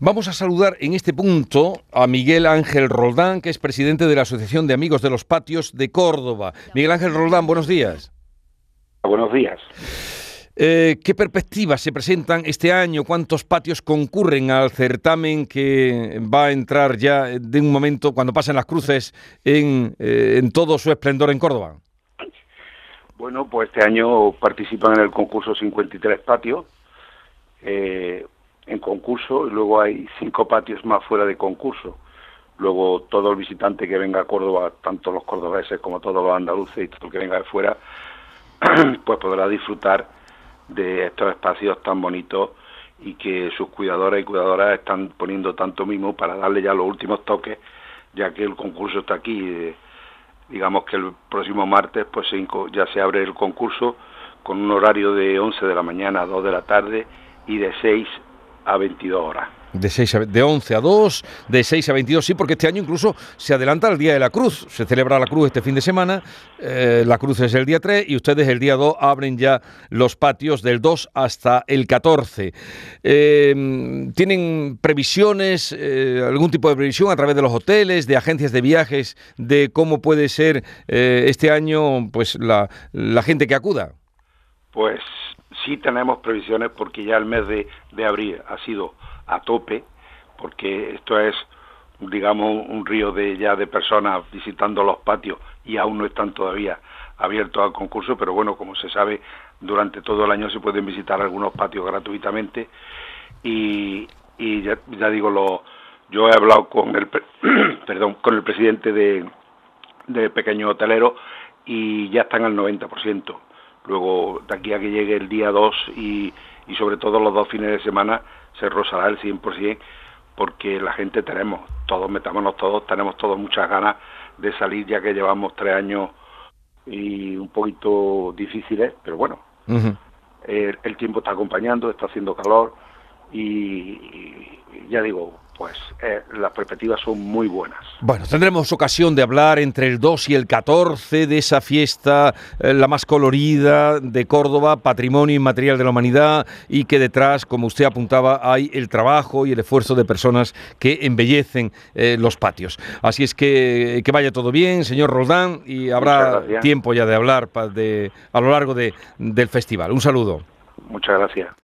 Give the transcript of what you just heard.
Vamos a saludar en este punto a Miguel Ángel Roldán, que es presidente de la Asociación de Amigos de los Patios de Córdoba. Miguel Ángel Roldán, buenos días. Buenos días. Eh, ¿Qué perspectivas se presentan este año? ¿Cuántos patios concurren al certamen que va a entrar ya de un momento, cuando pasen las cruces, en, eh, en todo su esplendor en Córdoba? Bueno, pues este año participan en el concurso 53 patios eh, en concurso y luego hay cinco patios más fuera de concurso. Luego todo el visitante que venga a Córdoba, tanto los cordobeses como todos los andaluces y todo el que venga de fuera, pues podrá disfrutar de estos espacios tan bonitos y que sus cuidadoras y cuidadoras están poniendo tanto mimo para darle ya los últimos toques, ya que el concurso está aquí. Eh, digamos que el próximo martes pues ya se abre el concurso con un horario de 11 de la mañana a 2 de la tarde y de 6 a 22 horas. De, 6 a, de 11 a 2, de 6 a 22, sí, porque este año incluso se adelanta el Día de la Cruz. Se celebra la Cruz este fin de semana, eh, la Cruz es el día 3 y ustedes el día 2 abren ya los patios del 2 hasta el 14. Eh, ¿Tienen previsiones, eh, algún tipo de previsión a través de los hoteles, de agencias de viajes, de cómo puede ser este año pues la gente que acuda? Pues sí tenemos previsiones porque ya el mes de, de abril ha sido a tope, porque esto es, digamos, un río de ya de personas visitando los patios y aún no están todavía abiertos al concurso, pero bueno, como se sabe, durante todo el año se pueden visitar algunos patios gratuitamente y, ya digo, lo, yo he hablado con el, perdón, con el presidente de, de Pequeño Hotelero y ya están al 90%. Luego, de aquí a que llegue el día 2 y, y sobre todo los dos fines de semana, se rozará el 100% porque la gente tenemos, todos metámonos todos, tenemos todos muchas ganas de salir ya que llevamos tres años y un poquito difíciles, pero bueno, el, el, tiempo está acompañando, está haciendo calor y, y ya digo, pues eh, las perspectivas son muy buenas. Bueno, tendremos ocasión de hablar entre el 2 y el 14 de esa fiesta, eh, la más colorida de Córdoba, patrimonio inmaterial de la humanidad, y que detrás, como usted apuntaba, hay el trabajo y el esfuerzo de personas que embellecen eh, los patios. Así es que que vaya todo bien, señor Roldán, y habrá tiempo ya de hablar de, a lo largo de, del festival. Un saludo. Muchas gracias.